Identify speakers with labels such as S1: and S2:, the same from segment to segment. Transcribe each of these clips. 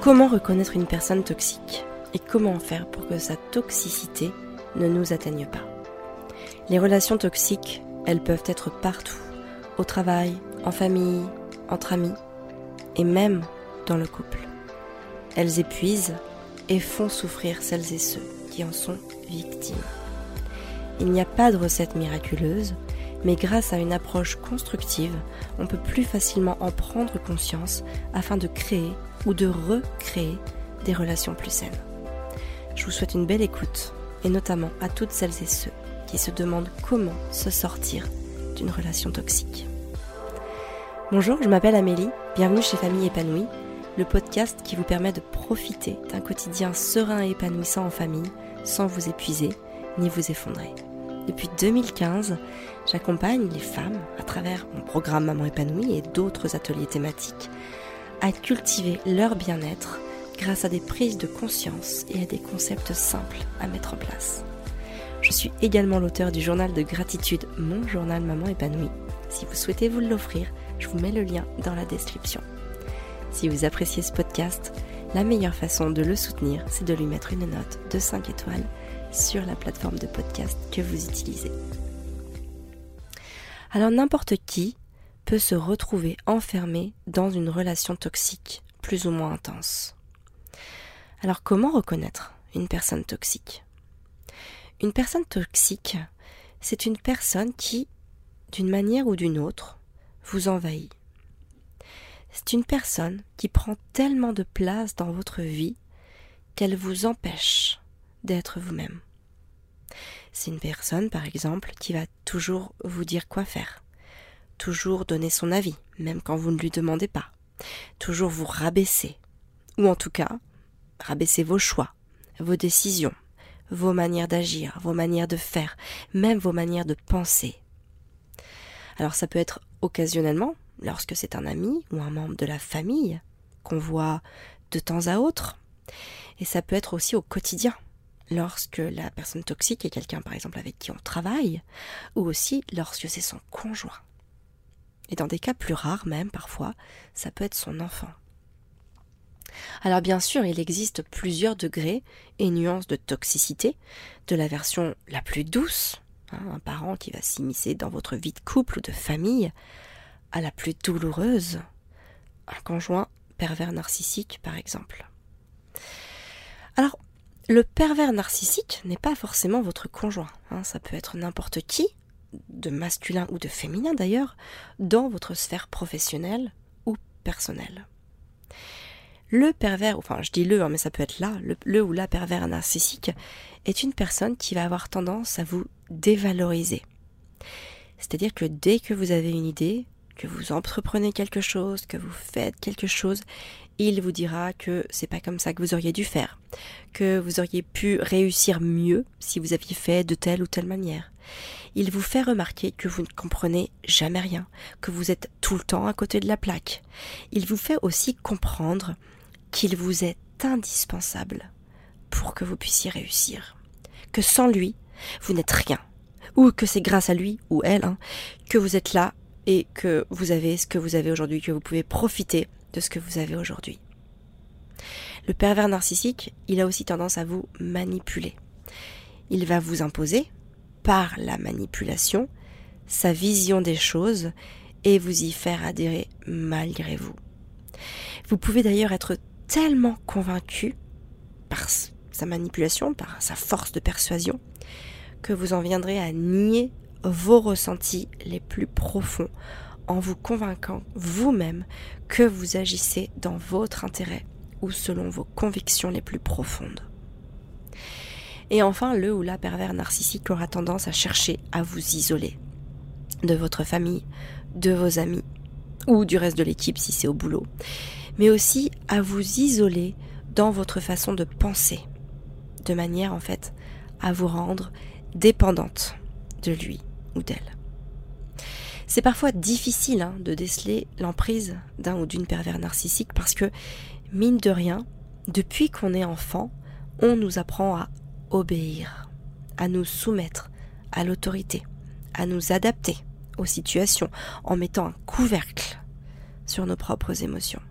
S1: Comment reconnaître une personne toxique et comment faire pour que sa toxicité ne nous atteigne pas? Les relations toxiques, elles peuvent être partout, au travail, en famille, entre amis et même dans le couple. Elles épuisent et font souffrir celles et ceux qui en sont victimes. Il n'y a pas de recette miraculeuse, mais grâce à une approche constructive, on peut plus facilement en prendre conscience afin de créer ou de recréer des relations plus saines. Je vous souhaite une belle écoute, et notamment à toutes celles et ceux qui se demandent comment se sortir d'une relation toxique. Bonjour, je m'appelle Amélie, bienvenue chez Famille épanouie, le podcast qui vous permet de profiter d'un quotidien serein et épanouissant en famille sans vous épuiser ni vous effondrer. Depuis 2015, j'accompagne les femmes à travers mon programme Maman épanouie et d'autres ateliers thématiques à cultiver leur bien-être grâce à des prises de conscience et à des concepts simples à mettre en place. Je suis également l'auteur du journal de gratitude Mon journal Maman épanouie. Si vous souhaitez vous l'offrir, je vous mets le lien dans la description. Si vous appréciez ce podcast, la meilleure façon de le soutenir, c'est de lui mettre une note de 5 étoiles sur la plateforme de podcast que vous utilisez. Alors n'importe qui peut se retrouver enfermé dans une relation toxique, plus ou moins intense. Alors comment reconnaître une personne toxique? Une personne toxique, c'est une personne qui, d'une manière ou d'une autre, vous envahit. C'est une personne qui prend tellement de place dans votre vie qu'elle vous empêche d'être vous-même. C'est une personne, par exemple, qui va toujours vous dire quoi faire, toujours donner son avis, même quand vous ne lui demandez pas, toujours vous rabaisser, ou en tout cas, rabaisser vos choix, vos décisions, vos manières d'agir, vos manières de faire, même vos manières de penser. Alors ça peut être occasionnellement, lorsque c'est un ami ou un membre de la famille qu'on voit de temps à autre, et ça peut être aussi au quotidien, lorsque la personne toxique est quelqu'un par exemple avec qui on travaille, ou aussi lorsque c'est son conjoint. Et dans des cas plus rares même parfois, ça peut être son enfant. Alors bien sûr, il existe plusieurs degrés et nuances de toxicité, de la version la plus douce, hein, un parent qui va s'immiscer dans votre vie de couple ou de famille, à la plus douloureuse, un conjoint pervers narcissique par exemple. Alors, le pervers narcissique n'est pas forcément votre conjoint, hein. ça peut être n'importe qui, de masculin ou de féminin d'ailleurs, dans votre sphère professionnelle ou personnelle. Le pervers, enfin je dis le, hein, mais ça peut être là, le, le ou la pervers narcissique, est une personne qui va avoir tendance à vous dévaloriser. C'est-à-dire que dès que vous avez une idée, que vous entreprenez quelque chose, que vous faites quelque chose, il vous dira que c'est pas comme ça que vous auriez dû faire, que vous auriez pu réussir mieux si vous aviez fait de telle ou telle manière. Il vous fait remarquer que vous ne comprenez jamais rien, que vous êtes tout le temps à côté de la plaque. Il vous fait aussi comprendre qu'il vous est indispensable pour que vous puissiez réussir, que sans lui, vous n'êtes rien, ou que c'est grâce à lui ou elle hein, que vous êtes là et que vous avez ce que vous avez aujourd'hui, que vous pouvez profiter de ce que vous avez aujourd'hui. Le pervers narcissique, il a aussi tendance à vous manipuler. Il va vous imposer, par la manipulation, sa vision des choses et vous y faire adhérer malgré vous. Vous pouvez d'ailleurs être tellement convaincu par sa manipulation, par sa force de persuasion, que vous en viendrez à nier vos ressentis les plus profonds en vous convainquant vous-même que vous agissez dans votre intérêt ou selon vos convictions les plus profondes. Et enfin, le ou la pervers narcissique aura tendance à chercher à vous isoler de votre famille, de vos amis ou du reste de l'équipe si c'est au boulot, mais aussi à vous isoler dans votre façon de penser, de manière en fait à vous rendre dépendante de lui ou d'elle. C'est parfois difficile hein, de déceler l'emprise d'un ou d'une pervers narcissique parce que, mine de rien, depuis qu'on est enfant, on nous apprend à obéir, à nous soumettre à l'autorité, à nous adapter aux situations en mettant un couvercle sur nos propres émotions.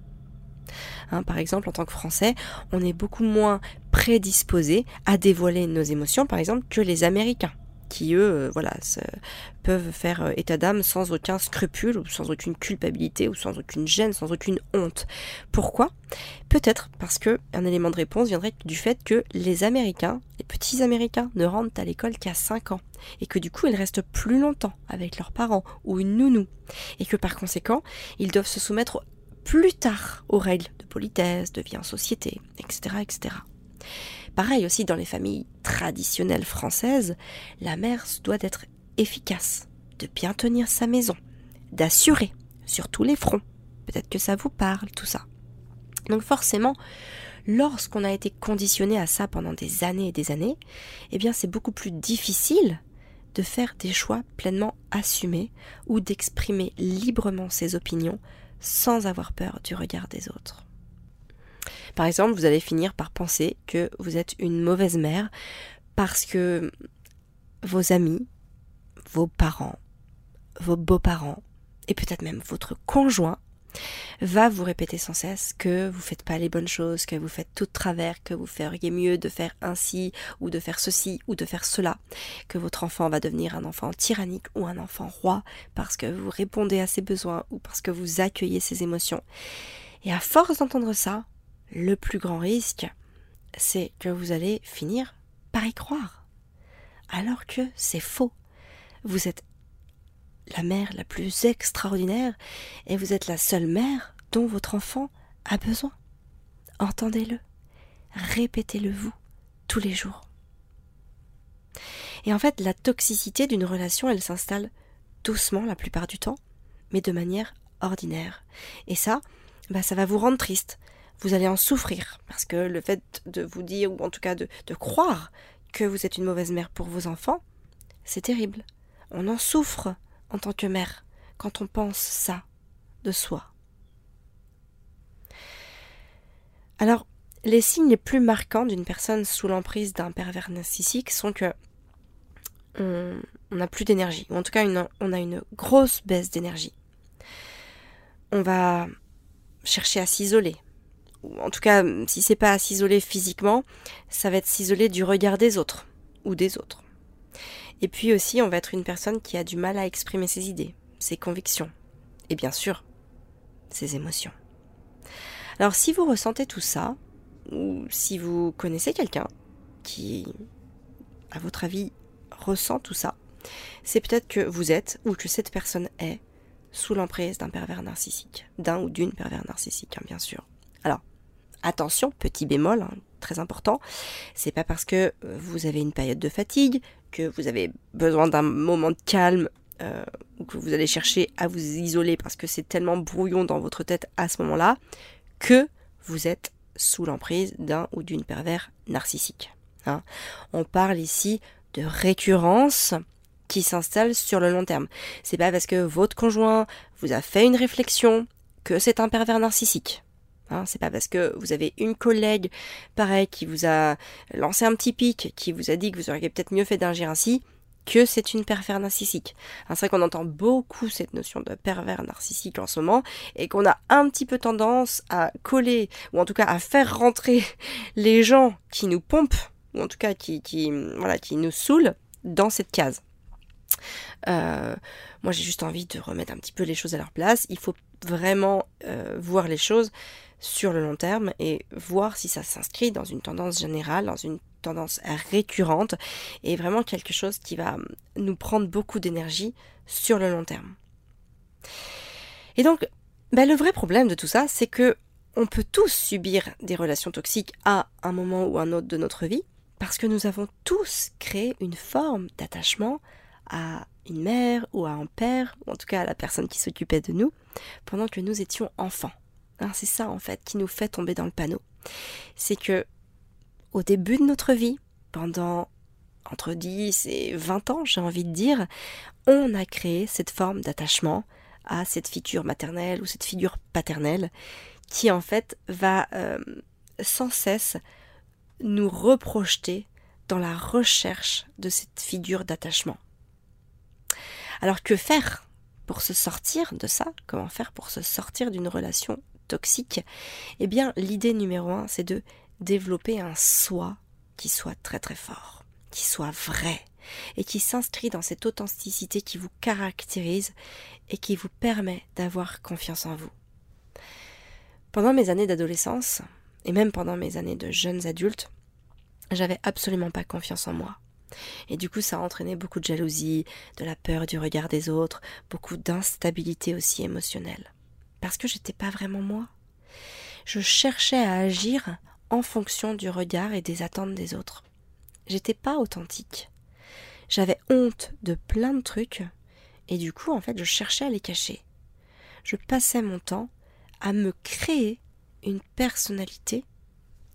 S1: Hein, par exemple, en tant que Français, on est beaucoup moins prédisposé à dévoiler nos émotions, par exemple, que les Américains qui eux, euh, voilà, peuvent faire euh, état d'âme sans aucun scrupule ou sans aucune culpabilité ou sans aucune gêne, sans aucune honte. Pourquoi? Peut-être parce que un élément de réponse viendrait du fait que les Américains, les petits Américains, ne rentrent à l'école qu'à 5 ans et que du coup ils restent plus longtemps avec leurs parents ou une nounou et que par conséquent ils doivent se soumettre plus tard aux règles de politesse, de vie en société, etc., etc. Pareil aussi dans les familles traditionnelles françaises, la mère doit être efficace, de bien tenir sa maison, d'assurer sur tous les fronts. Peut-être que ça vous parle, tout ça. Donc forcément, lorsqu'on a été conditionné à ça pendant des années et des années, eh bien c'est beaucoup plus difficile de faire des choix pleinement assumés ou d'exprimer librement ses opinions sans avoir peur du regard des autres. Par exemple, vous allez finir par penser que vous êtes une mauvaise mère parce que vos amis, vos parents, vos beaux-parents et peut-être même votre conjoint va vous répéter sans cesse que vous faites pas les bonnes choses, que vous faites tout de travers, que vous feriez mieux de faire ainsi ou de faire ceci ou de faire cela, que votre enfant va devenir un enfant tyrannique ou un enfant roi parce que vous répondez à ses besoins ou parce que vous accueillez ses émotions. Et à force d'entendre ça, le plus grand risque, c'est que vous allez finir par y croire. Alors que c'est faux. Vous êtes la mère la plus extraordinaire et vous êtes la seule mère dont votre enfant a besoin. Entendez-le. Répétez-le vous tous les jours. Et en fait, la toxicité d'une relation, elle s'installe doucement la plupart du temps, mais de manière ordinaire. Et ça, bah, ça va vous rendre triste, vous allez en souffrir, parce que le fait de vous dire, ou en tout cas de, croire que vous êtes une mauvaise mère pour vos enfants, c'est terrible. On en souffre en tant que mère quand on pense ça de soi. Alors, les signes les plus marquants d'une personne sous l'emprise d'un pervers narcissique sont que on n'a plus d'énergie, ou en tout cas on a une grosse baisse d'énergie. On va chercher à s'isoler, en tout cas, si c'est pas à s'isoler physiquement, ça va être s'isoler du regard des autres ou des autres. Et puis aussi, on va être une personne qui a du mal à exprimer ses idées, ses convictions, et bien sûr, ses émotions. Alors si vous ressentez tout ça, ou si vous connaissez quelqu'un qui, à votre avis, ressent tout ça, c'est peut-être que vous êtes, ou que cette personne est, sous l'emprise d'un pervers narcissique, d'un ou d'une pervers narcissique, hein, bien sûr. Alors, attention, petit bémol, hein, très important, c'est pas parce que euh, vous avez une période de fatigue, que vous avez besoin d'un moment de calme, euh, ou que vous allez chercher à vous isoler parce que c'est tellement brouillon dans votre tête à ce moment-là, que vous êtes sous l'emprise d'un ou d'une pervers narcissique. Hein. On parle ici de récurrence qui s'installe sur le long terme. C'est pas parce que votre conjoint vous a fait une réflexion que c'est un pervers narcissique. Hein, c'est pas parce que vous avez une collègue, pareil, qui vous a lancé un petit pic, qui vous a dit que vous auriez peut-être mieux fait d'agir ainsi, que c'est une pervers narcissique. Hein, c'est vrai qu'on entend beaucoup cette notion de pervers narcissique en ce moment, et qu'on a un petit peu tendance à coller, ou en tout cas à faire rentrer les gens qui nous pompent, ou en tout cas qui, qui, voilà, qui nous saoulent, dans cette case. Euh, moi j'ai juste envie de remettre un petit peu les choses à leur place. Il faut vraiment euh, voir les choses sur le long terme et voir si ça s'inscrit dans une tendance générale, dans une tendance récurrente et vraiment quelque chose qui va nous prendre beaucoup d'énergie sur le long terme. Et donc, bah, le vrai problème de tout ça, c'est que on peut tous subir des relations toxiques à un moment ou un autre de notre vie, parce que nous avons tous créé une forme d'attachement à une mère ou à un père, ou en tout cas à la personne qui s'occupait de nous, pendant que nous étions enfants. Hein, c'est ça en fait qui nous fait tomber dans le panneau. C'est que au début de notre vie, pendant entre 10 et 20 ans, j'ai envie de dire, on a créé cette forme d'attachement à cette figure maternelle ou cette figure paternelle qui en fait va euh, sans cesse nous reprojeter dans la recherche de cette figure d'attachement. Alors que faire pour se sortir de ça? Comment faire pour se sortir d'une relation toxique, eh bien l'idée numéro un, c'est de développer un soi qui soit très très fort, qui soit vrai et qui s'inscrit dans cette authenticité qui vous caractérise et qui vous permet d'avoir confiance en vous. Pendant mes années d'adolescence, et même pendant mes années de jeunes adultes, j'avais absolument pas confiance en moi. Et du coup, ça a entraîné beaucoup de jalousie, de la peur du regard des autres, beaucoup d'instabilité aussi émotionnelle. Parce que j'étais pas vraiment moi. Je cherchais à agir en fonction du regard et des attentes des autres. J'étais pas authentique. J'avais honte de plein de trucs, et du coup, en fait, je cherchais à les cacher. Je passais mon temps à me créer une personnalité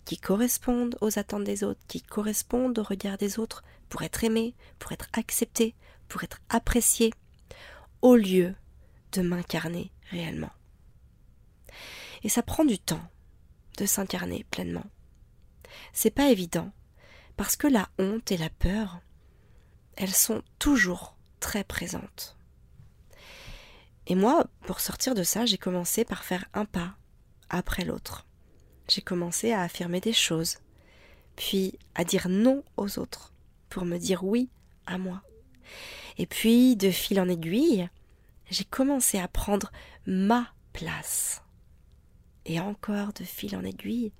S1: qui corresponde aux attentes des autres, qui corresponde au regard des autres, pour être aimé, pour être accepté, pour être apprécié, au lieu de m'incarner réellement. Et ça prend du temps de s'incarner pleinement. C'est pas évident, parce que la honte et la peur, elles sont toujours très présentes. Et moi, pour sortir de ça, j'ai commencé par faire un pas après l'autre. J'ai commencé à affirmer des choses, puis à dire non aux autres, pour me dire oui à moi. Et puis, de fil en aiguille, j'ai commencé à prendre ma place. Et encore de fil en aiguille,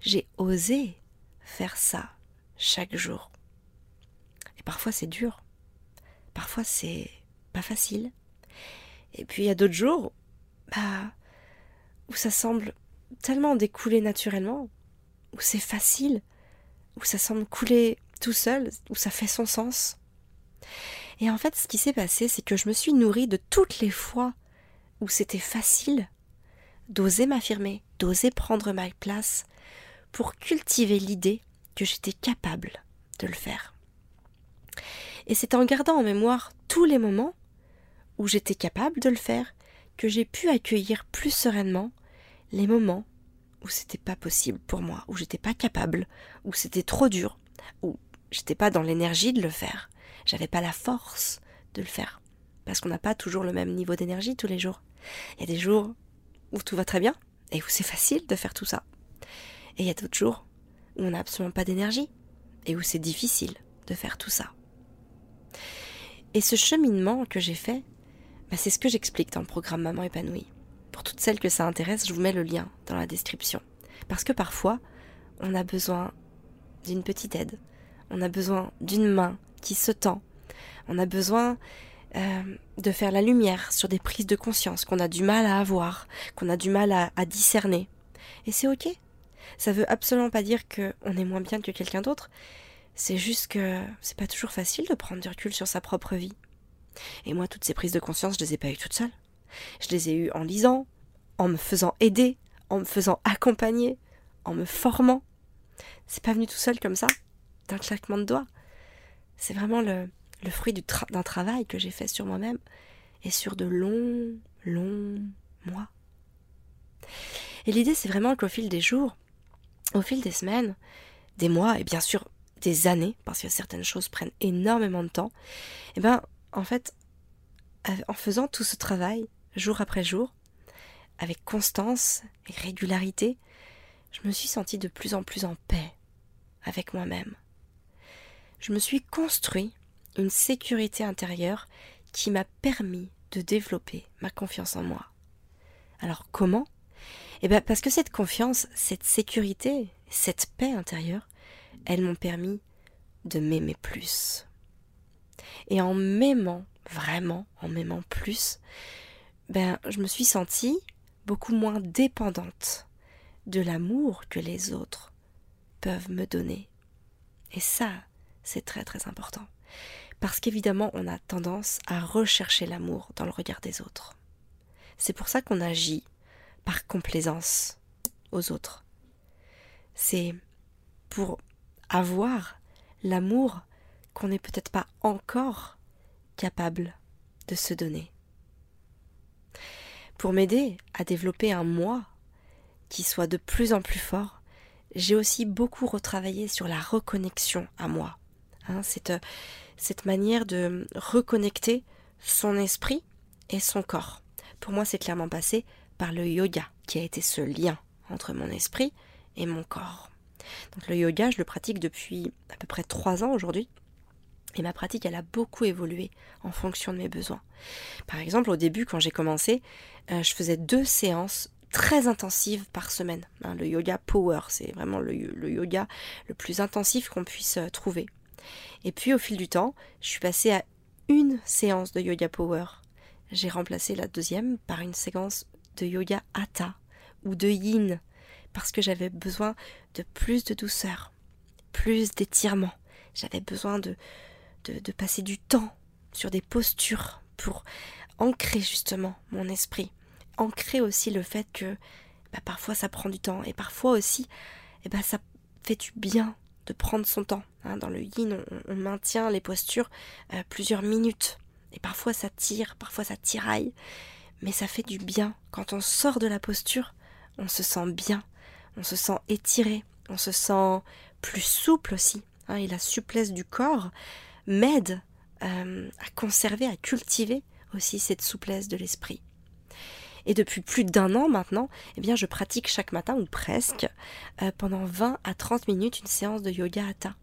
S1: j'ai osé faire ça chaque jour. Et parfois c'est dur, parfois c'est pas facile. Et puis il y a d'autres jours, bah, où ça semble tellement découler naturellement, où c'est facile, où ça semble couler tout seul, où ça fait son sens. Et en fait, ce qui s'est passé, c'est que je me suis nourrie de toutes les fois où c'était facile d'oser m'affirmer, d'oser prendre ma place, pour cultiver l'idée que j'étais capable de le faire. Et c'est en gardant en mémoire tous les moments où j'étais capable de le faire que j'ai pu accueillir plus sereinement les moments où c'était pas possible pour moi, où j'étais pas capable, où c'était trop dur, où j'étais pas dans l'énergie de le faire, j'avais pas la force de le faire. Parce qu'on n'a pas toujours le même niveau d'énergie tous les jours. Il y a des jours où tout va très bien et où c'est facile de faire tout ça. Et il y a d'autres jours où on n'a absolument pas d'énergie et où c'est difficile de faire tout ça. Et ce cheminement que j'ai fait, bah, c'est ce que j'explique dans le programme Maman épanouie. Pour toutes celles que ça intéresse, je vous mets le lien dans la description. Parce que parfois, on a besoin d'une petite aide, on a besoin d'une main qui se tend, on a besoin euh, de faire la lumière sur des prises de conscience qu'on a du mal à avoir, qu'on a du mal à, discerner. Et c'est ok. Ça veut absolument pas dire qu'on est moins bien que quelqu'un d'autre. C'est juste que c'est pas toujours facile de prendre du recul sur sa propre vie. Et moi, toutes ces prises de conscience, je les ai pas eues toutes seules. Je les ai eues en lisant, en me faisant aider, en me faisant accompagner, en me formant. C'est pas venu tout seul comme ça, d'un claquement de doigts. C'est vraiment le, le fruit d'un travail que j'ai fait sur moi-même et sur de longs, longs mois. Et l'idée, c'est vraiment qu'au fil des jours, au fil des semaines, des mois et bien sûr des années, parce que certaines choses prennent énormément de temps, et eh ben en fait, en faisant tout ce travail, jour après jour, avec constance et régularité, je me suis sentie de plus en plus en paix avec moi-même. Je me suis construit une sécurité intérieure qui m'a permis de développer ma confiance en moi. Alors comment? Eh bien parce que cette confiance, cette sécurité, cette paix intérieure, elles m'ont permis de m'aimer plus. Et en m'aimant, vraiment, en m'aimant plus, ben je me suis sentie beaucoup moins dépendante de l'amour que les autres peuvent me donner. Et ça, c'est très très important. Parce qu'évidemment, on a tendance à rechercher l'amour dans le regard des autres. C'est pour ça qu'on agit par complaisance aux autres. C'est pour avoir l'amour qu'on n'est peut-être pas encore capable de se donner. Pour m'aider à développer un moi qui soit de plus en plus fort, j'ai aussi beaucoup retravaillé sur la reconnexion à moi. Hein, cette, cette manière de reconnecter son esprit et son corps. Pour moi, c'est clairement passé par le yoga, qui a été ce lien entre mon esprit et mon corps. Donc le yoga, je le pratique depuis à peu près trois ans aujourd'hui. Et ma pratique, elle a beaucoup évolué en fonction de mes besoins. Par exemple, au début, quand j'ai commencé, euh, je faisais deux séances très intensives par semaine. Hein, le yoga power, c'est vraiment le, yoga le plus intensif qu'on puisse euh, trouver. Et puis, au fil du temps, je suis passée à une séance de yoga power. J'ai remplacé la deuxième par une séquence de yoga hatha ou de yin parce que j'avais besoin de plus de douceur, plus d'étirement. J'avais besoin de, de, passer du temps sur des postures pour ancrer justement mon esprit. Ancrer aussi le fait que bah, parfois ça prend du temps et parfois aussi eh bah, ça fait du bien de prendre son temps. Hein. Dans le yin, on, maintient les postures euh, plusieurs minutes. Et parfois ça tire, parfois ça tiraille. Mais ça fait du bien. Quand on sort de la posture, on se sent bien on se sent étiré, on se sent plus souple aussi. Hein, et la souplesse du corps m'aide euh, à conserver, à cultiver aussi cette souplesse de l'esprit. Et depuis plus d'un an maintenant, eh bien, je pratique chaque matin ou presque euh, pendant 20 à 30 minutes une séance de yoga hatha.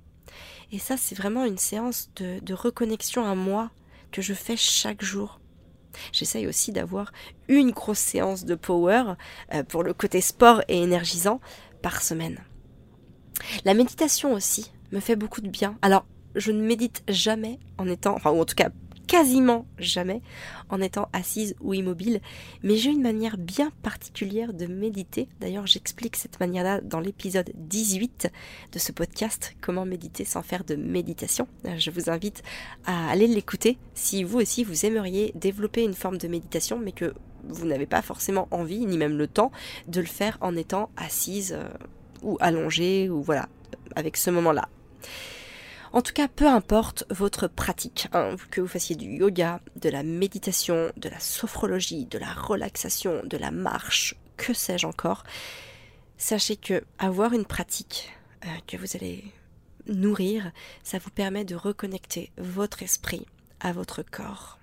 S1: Et ça, c'est vraiment une séance de, reconnexion à moi que je fais chaque jour. J'essaye aussi d'avoir une grosse séance de power euh, pour le côté sport et énergisant par semaine. La méditation aussi me fait beaucoup de bien. Alors, je ne médite jamais en étant, enfin, ou en tout cas quasiment jamais en étant assise ou immobile, mais j'ai une manière bien particulière de méditer. D'ailleurs, j'explique cette manière-là dans l'épisode 18 de ce podcast, comment méditer sans faire de méditation. Je vous invite à aller l'écouter si vous aussi vous aimeriez développer une forme de méditation, mais que vous n'avez pas forcément envie, ni même le temps, de le faire en étant assise euh, ou allongée, ou voilà, avec ce moment-là. En tout cas, peu importe votre pratique, hein, que vous fassiez du yoga, de la méditation, de la sophrologie, de la relaxation, de la marche, que sais-je encore, sachez que avoir une pratique euh, que vous allez nourrir, ça vous permet de reconnecter votre esprit à votre corps.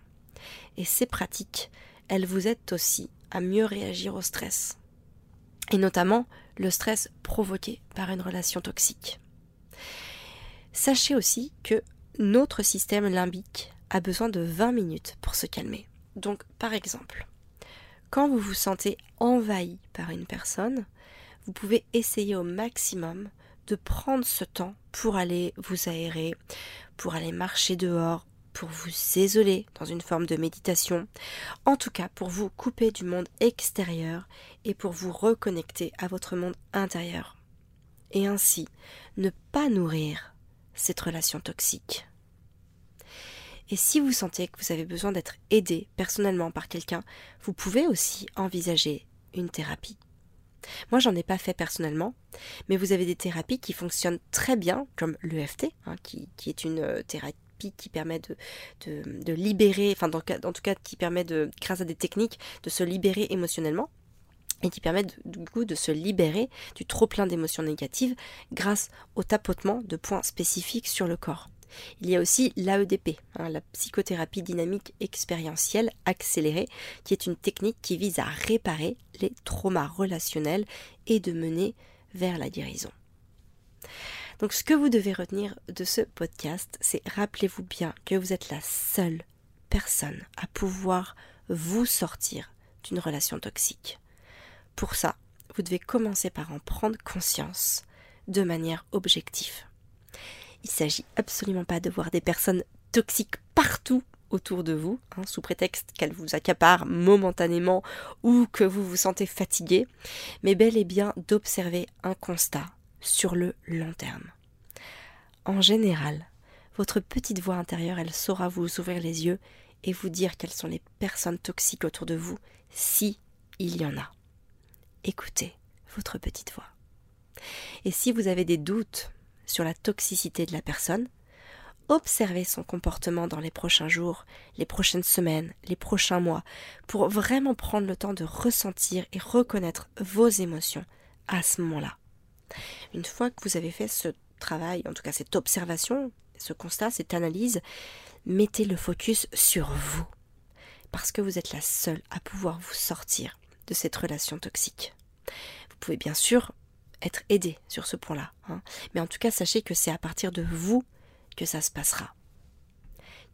S1: Et ces pratiques, elles vous aident aussi à mieux réagir au stress. Et notamment le stress provoqué par une relation toxique. Sachez aussi que notre système limbique a besoin de 20 minutes pour se calmer. Donc, par exemple, quand vous vous sentez envahi par une personne, vous pouvez essayer au maximum de prendre ce temps pour aller vous aérer, pour aller marcher dehors, pour vous isoler dans une forme de méditation, en tout cas pour vous couper du monde extérieur et pour vous reconnecter à votre monde intérieur. Et ainsi ne pas nourrir cette relation toxique. Et si vous sentez que vous avez besoin d'être aidé personnellement par quelqu'un, vous pouvez aussi envisager une thérapie. Moi, j'en ai pas fait personnellement, mais vous avez des thérapies qui fonctionnent très bien, comme l'EFT, hein, qui, est une euh, thérapie qui permet de, libérer, enfin, en tout cas, qui permet de, grâce à des techniques, de se libérer émotionnellement et qui permettent du coup de se libérer du trop plein d'émotions négatives grâce au tapotement de points spécifiques sur le corps. Il y a aussi l'AEDP, hein, la psychothérapie dynamique expérientielle accélérée, qui est une technique qui vise à réparer les traumas relationnels et de mener vers la guérison. Donc ce que vous devez retenir de ce podcast, c'est rappelez-vous bien que vous êtes la seule personne à pouvoir vous sortir d'une relation toxique. Pour ça, vous devez commencer par en prendre conscience de manière objective. Il ne s'agit absolument pas de voir des personnes toxiques partout autour de vous, hein, sous prétexte qu'elles vous accaparent momentanément ou que vous vous sentez fatigué, mais bel et bien d'observer un constat sur le long terme. En général, votre petite voix intérieure, elle saura vous ouvrir les yeux et vous dire quelles sont les personnes toxiques autour de vous, si il y en a écoutez votre petite voix. Et si vous avez des doutes sur la toxicité de la personne, observez son comportement dans les prochains jours, les prochaines semaines, les prochains mois, pour vraiment prendre le temps de ressentir et reconnaître vos émotions à ce moment-là. Une fois que vous avez fait ce travail, en tout cas cette observation, ce constat, cette analyse, mettez le focus sur vous, parce que vous êtes la seule à pouvoir vous sortir de cette relation toxique. Vous pouvez bien sûr être aidé sur ce point-là, hein. mais en tout cas sachez que c'est à partir de vous que ça se passera.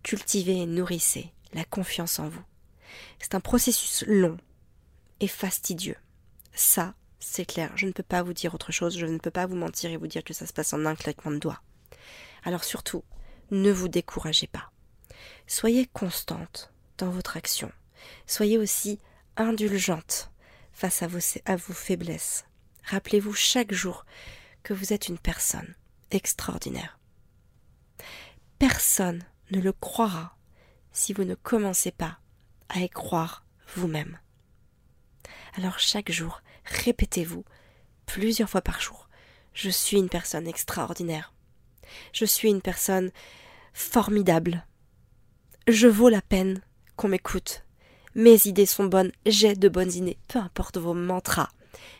S1: Cultivez et nourrissez la confiance en vous. C'est un processus long et fastidieux. Ça, c'est clair, je ne peux pas vous dire autre chose, je ne peux pas vous mentir et vous dire que ça se passe en un claquement de doigts. Alors surtout, ne vous découragez pas. Soyez constante dans votre action. Soyez aussi indulgente face à vos, faiblesses. Rappelez-vous chaque jour que vous êtes une personne extraordinaire. Personne ne le croira si vous ne commencez pas à y croire vous-même. Alors chaque jour, répétez-vous plusieurs fois par jour. Je suis une personne extraordinaire. Je suis une personne formidable. Je vaux la peine qu'on m'écoute. Mes idées sont bonnes, j'ai de bonnes idées, peu importe vos mantras.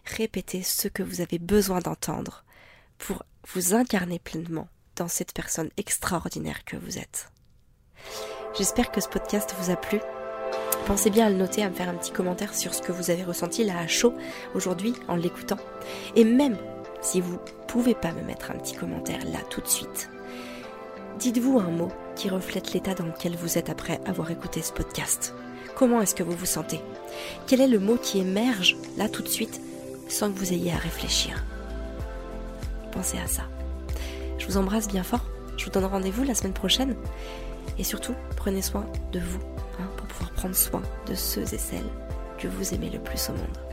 S1: Répétez ce que vous avez besoin d'entendre pour vous incarner pleinement dans cette personne extraordinaire que vous êtes. J'espère que ce podcast vous a plu. Pensez bien à le noter, à me faire un petit commentaire sur ce que vous avez ressenti là à chaud aujourd'hui en l'écoutant. Et même si vous pouvez pas me mettre un petit commentaire là tout de suite, dites-vous un mot qui reflète l'état dans lequel vous êtes après avoir écouté ce podcast. Comment est-ce que vous vous sentez? Quel est le mot qui émerge là tout de suite sans que vous ayez à réfléchir? Pensez à ça. Je vous embrasse bien fort. Je vous donne rendez-vous la semaine prochaine. Et surtout, prenez soin de vous hein, pour pouvoir prendre soin de ceux et celles que vous aimez le plus au monde.